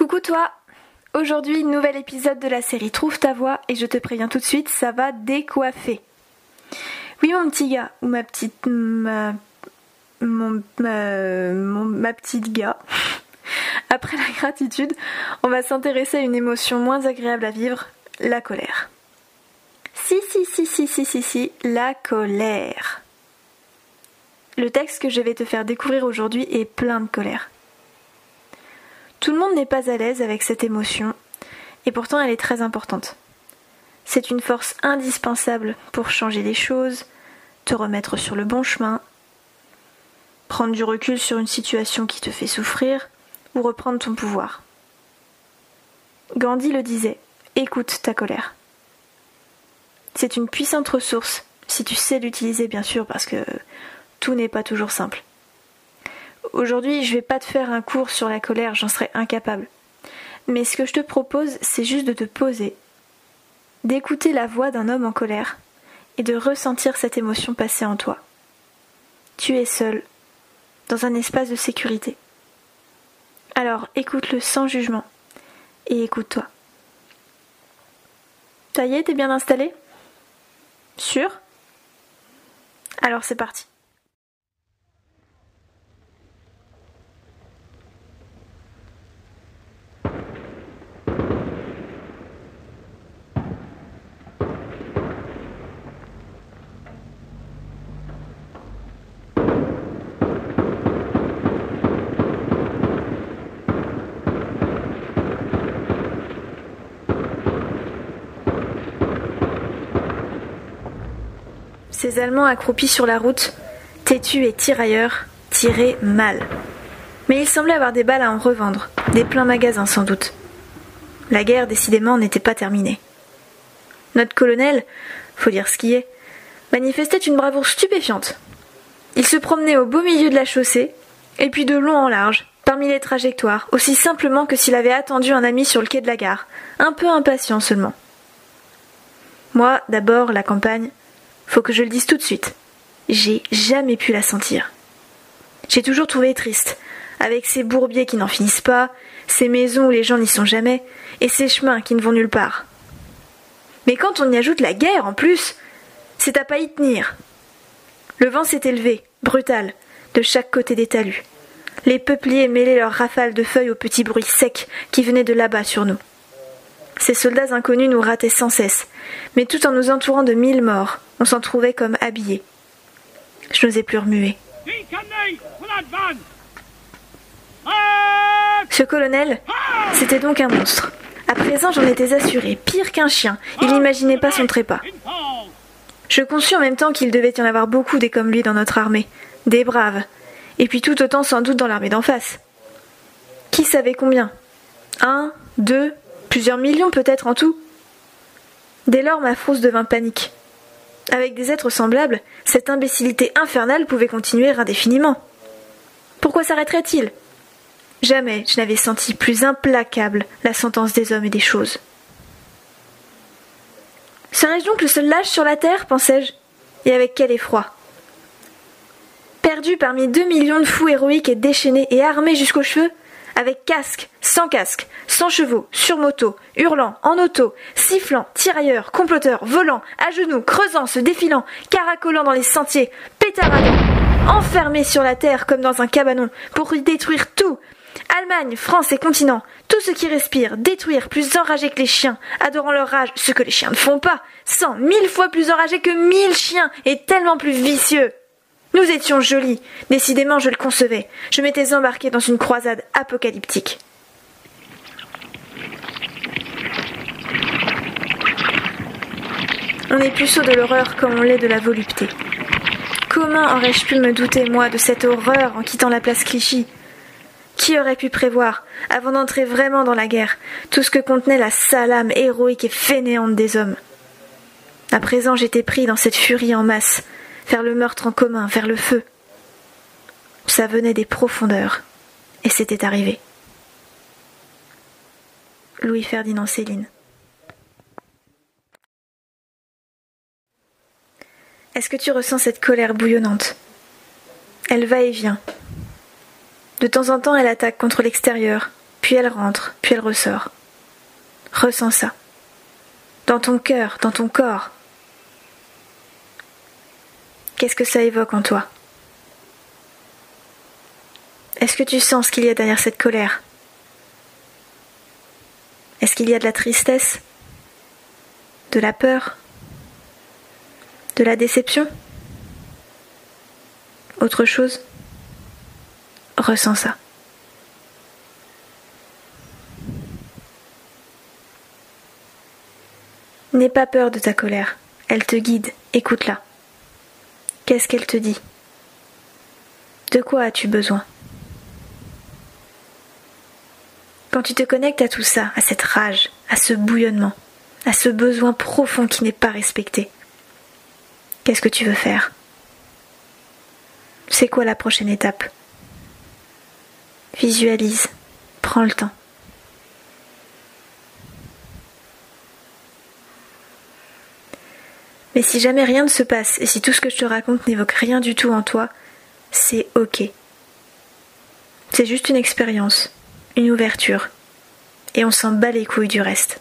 Coucou toi Aujourd'hui, nouvel épisode de la série Trouve ta voix et je te préviens tout de suite, ça va décoiffer. Oui mon petit gars, ou ma petite... ma... Ma, ma petite gars. Après la gratitude, on va s'intéresser à une émotion moins agréable à vivre, la colère. Si, si, si, si, si, si, si, la colère. Le texte que je vais te faire découvrir aujourd'hui est plein de colère. Tout le monde n'est pas à l'aise avec cette émotion, et pourtant elle est très importante. C'est une force indispensable pour changer les choses, te remettre sur le bon chemin, prendre du recul sur une situation qui te fait souffrir, ou reprendre ton pouvoir. Gandhi le disait, écoute ta colère. C'est une puissante ressource, si tu sais l'utiliser bien sûr, parce que tout n'est pas toujours simple. Aujourd'hui, je vais pas te faire un cours sur la colère, j'en serais incapable. Mais ce que je te propose, c'est juste de te poser, d'écouter la voix d'un homme en colère et de ressentir cette émotion passer en toi. Tu es seul, dans un espace de sécurité. Alors écoute-le sans jugement et écoute-toi. Ça y est, t'es bien installé? Sûr? Alors c'est parti. Ces Allemands accroupis sur la route, têtus et tirailleurs, tiraient mal. Mais ils semblaient avoir des balles à en revendre, des pleins magasins sans doute. La guerre, décidément, n'était pas terminée. Notre colonel, faut dire ce qui est, manifestait une bravoure stupéfiante. Il se promenait au beau milieu de la chaussée, et puis de long en large, parmi les trajectoires, aussi simplement que s'il avait attendu un ami sur le quai de la gare, un peu impatient seulement. Moi, d'abord, la campagne, faut que je le dise tout de suite. J'ai jamais pu la sentir. J'ai toujours trouvé triste, avec ces bourbiers qui n'en finissent pas, ces maisons où les gens n'y sont jamais, et ces chemins qui ne vont nulle part. Mais quand on y ajoute la guerre en plus, c'est à pas y tenir. Le vent s'est élevé, brutal, de chaque côté des talus. Les peupliers mêlaient leurs rafales de feuilles au petit bruit sec qui venait de là-bas sur nous. Ces soldats inconnus nous rataient sans cesse, mais tout en nous entourant de mille morts, on s'en trouvait comme habillés. Je n'osais plus remuer. Ce colonel, c'était donc un monstre. À présent, j'en étais assuré, pire qu'un chien, il n'imaginait pas son trépas. Je conçus en même temps qu'il devait y en avoir beaucoup des comme lui dans notre armée, des braves, et puis tout autant sans doute dans l'armée d'en face. Qui savait combien? Un, deux, Plusieurs millions peut-être en tout? Dès lors, ma frousse devint panique. Avec des êtres semblables, cette imbécilité infernale pouvait continuer indéfiniment. Pourquoi s'arrêterait-il? Jamais je n'avais senti plus implacable la sentence des hommes et des choses. Serais-je donc le seul lâche sur la terre? pensai-je Et avec quel effroi Perdu parmi deux millions de fous héroïques et déchaînés et armés jusqu'aux cheveux, avec casque, sans casque, sans chevaux, sur moto, hurlant, en auto, sifflant, tirailleurs, comploteurs, volant, à genoux, creusant, se défilant, caracolant dans les sentiers, pétaradant, enfermés sur la terre comme dans un cabanon, pour y détruire tout. Allemagne, France et continent, tout ce qui respire, détruire, plus enragés que les chiens, adorant leur rage, ce que les chiens ne font pas, cent, mille fois plus enragés que mille chiens, et tellement plus vicieux. Nous étions jolis. Décidément, je le concevais. Je m'étais embarqué dans une croisade apocalyptique. On est plus saut de l'horreur comme on l'est de la volupté. Comment aurais-je pu me douter, moi, de cette horreur en quittant la place Clichy? Qui aurait pu prévoir, avant d'entrer vraiment dans la guerre, tout ce que contenait la sale âme héroïque et fainéante des hommes? À présent, j'étais pris dans cette furie en masse, faire le meurtre en commun, vers le feu. Ça venait des profondeurs, et c'était arrivé. Louis-Ferdinand Céline. Est-ce que tu ressens cette colère bouillonnante? Elle va et vient. De temps en temps, elle attaque contre l'extérieur, puis elle rentre, puis elle ressort. Ressens ça. Dans ton cœur, dans ton corps. Qu'est-ce que ça évoque en toi? Est-ce que tu sens ce qu'il y a derrière cette colère? Est-ce qu'il y a de la tristesse? De la peur? De la déception? Autre chose? Ressens ça. N'aie pas peur de ta colère. Elle te guide. Écoute-la. Qu'est-ce qu'elle te dit? De quoi as-tu besoin? Quand tu te connectes à tout ça, à cette rage, à ce bouillonnement, à ce besoin profond qui n'est pas respecté, qu'est-ce que tu veux faire? C'est quoi la prochaine étape? Visualise, prends le temps. Mais si jamais rien ne se passe et si tout ce que je te raconte n'évoque rien du tout en toi, c'est ok. C'est juste une expérience, une ouverture, et on s'en bat les couilles du reste.